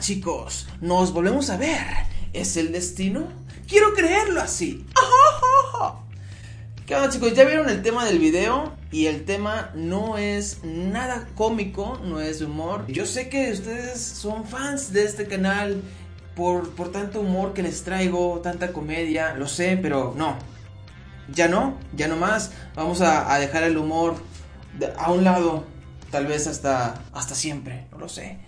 chicos, nos volvemos a ver. ¿Es el destino? Quiero creerlo así. ¿Qué onda chicos? Ya vieron el tema del video y el tema no es nada cómico, no es humor. Yo sé que ustedes son fans de este canal por, por tanto humor que les traigo, tanta comedia, lo sé, pero no. Ya no, ya no más. Vamos a, a dejar el humor a un lado, tal vez hasta, hasta siempre, no lo sé.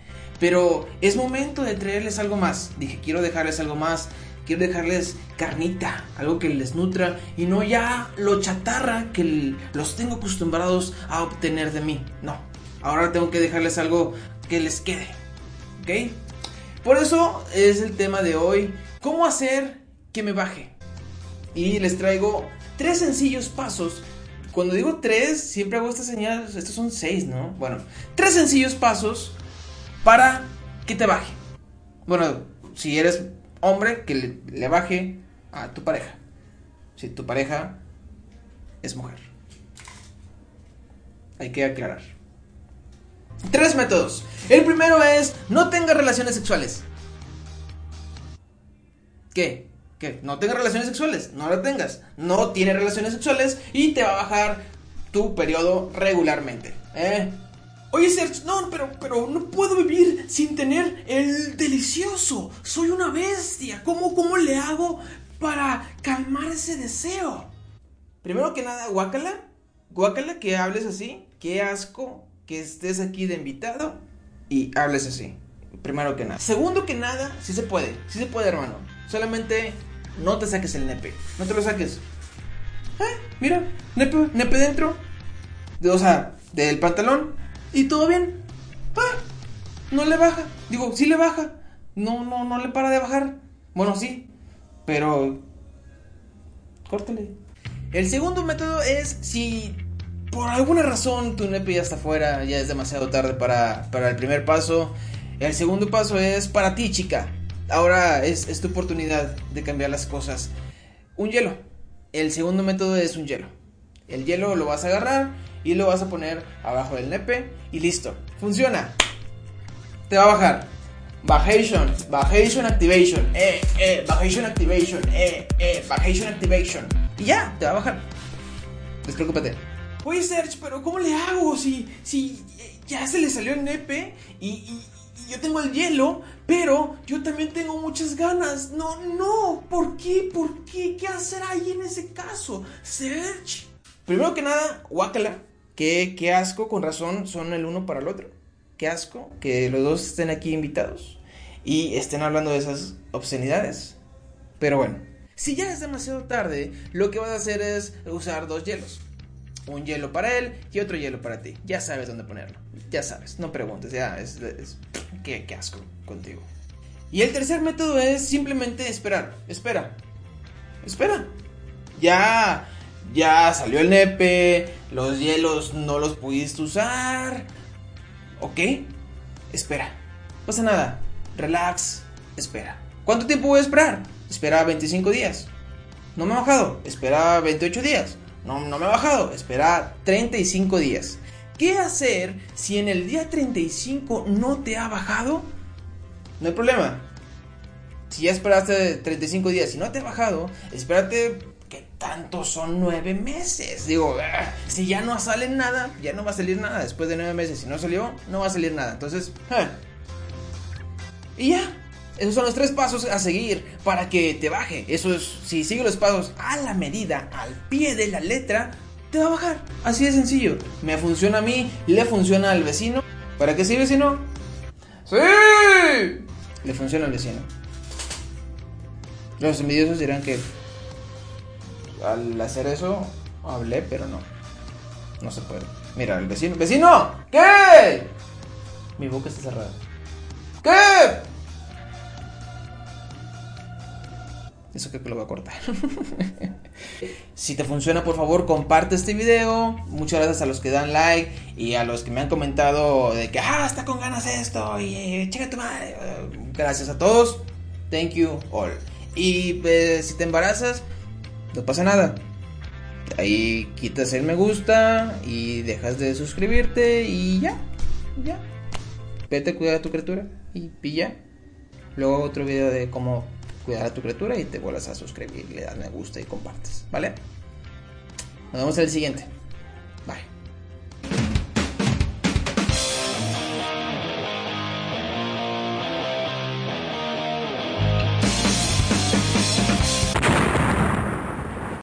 Pero es momento de traerles algo más. Dije, quiero dejarles algo más. Quiero dejarles carnita, algo que les nutra y no ya lo chatarra que los tengo acostumbrados a obtener de mí. No, ahora tengo que dejarles algo que les quede. ¿Ok? Por eso es el tema de hoy. ¿Cómo hacer que me baje? Y les traigo tres sencillos pasos. Cuando digo tres, siempre hago estas señales. Estos son seis, ¿no? Bueno, tres sencillos pasos para que te baje. Bueno, si eres hombre, que le, baje a tu pareja. Si tu pareja es mujer. Hay que aclarar. Tres métodos. El primero es no tengas relaciones sexuales. ¿Qué? ¿Qué? No tengas relaciones sexuales. No la tengas. No tienes relaciones sexuales y te va a bajar tu periodo regularmente. ¿Eh? Oye, Serge, no, pero, pero no puedo vivir sin tener el delicioso. Soy una bestia. ¿Cómo, cómo le hago para calmar ese deseo? Primero que nada, guácala. Guácala que hables así. Qué asco que estés aquí de invitado y hables así. Primero que nada. Segundo que nada, sí se puede. Sí se puede, hermano. Solamente no te saques el nepe. No te lo saques. Eh, mira, nepe, nepe dentro. De, o sea, del pantalón. Y todo bien. Ah, no le baja. Digo, sí le baja. No, no, no le para de bajar. Bueno, sí. Pero. Córtale. El segundo método es si por alguna razón tu nepe ya está fuera, ya es demasiado tarde para, para el primer paso. El segundo paso es para ti, chica. Ahora es, es tu oportunidad de cambiar las cosas. Un hielo. El segundo método es un hielo. El hielo lo vas a agarrar y lo vas a poner abajo del nepe y listo. Funciona. Te va a bajar. Bajation, Bajation Activation, eh, eh, Bajation Activation, eh, eh, Bajation Activation. Y ya, te va a bajar. Despreocúpate. Oye, Serge, pero ¿cómo le hago si, si ya se le salió el nepe y, y, y yo tengo el hielo, pero yo también tengo muchas ganas? No, no, ¿por qué? ¿Por qué? ¿Qué hacer ahí en ese caso? Serge. Primero que nada, guácala. Qué, qué asco, con razón, son el uno para el otro. Qué asco que los dos estén aquí invitados y estén hablando de esas obscenidades. Pero bueno, si ya es demasiado tarde, lo que vas a hacer es usar dos hielos. Un hielo para él y otro hielo para ti. Ya sabes dónde ponerlo. Ya sabes, no preguntes, ya es... es qué, asco contigo. Y el tercer método es simplemente esperar. Espera. Espera. Ya ya salió el nepe, los hielos no los pudiste usar. ¿Ok? Espera. No pasa nada. Relax. Espera. ¿Cuánto tiempo voy a esperar? Espera 25 días. No me ha bajado. Espera 28 días. No, no me ha bajado. Espera 35 días. ¿Qué hacer si en el día 35 no te ha bajado? No hay problema. Si ya esperaste 35 días y no te ha bajado, espérate ¿qué tanto son nueve meses? Digo, ah, si ya no sale nada, ya no va a salir nada. Después de nueve meses, si no salió, no va a salir nada. Entonces, ah. y ya. Esos son los tres pasos a seguir para que te baje. Eso es, si sigues los pasos a la medida, al pie de la letra, te va a bajar. Así de sencillo. Me funciona a mí, le funciona al vecino. ¿Para qué sí, vecino? ¡Sí! Le funciona al vecino. Los envidiosos dirán que al hacer eso hablé, pero no. No se puede. Mira, el vecino. ¡Vecino! ¿Qué? Mi boca está cerrada. ¿Qué? Eso creo que lo voy a cortar. si te funciona, por favor, comparte este video. Muchas gracias a los que dan like y a los que me han comentado de que, ah, está con ganas esto y eh, tu madre. Gracias a todos. Thank you all. Y eh, si te embarazas, no pasa nada. Ahí quitas el me gusta y dejas de suscribirte y ya, ya. Vete a cuidar a tu criatura y pilla. luego otro video de cómo cuidar a tu criatura y te vuelvas a suscribir, le das me gusta y compartes, ¿vale? Nos vemos en el siguiente.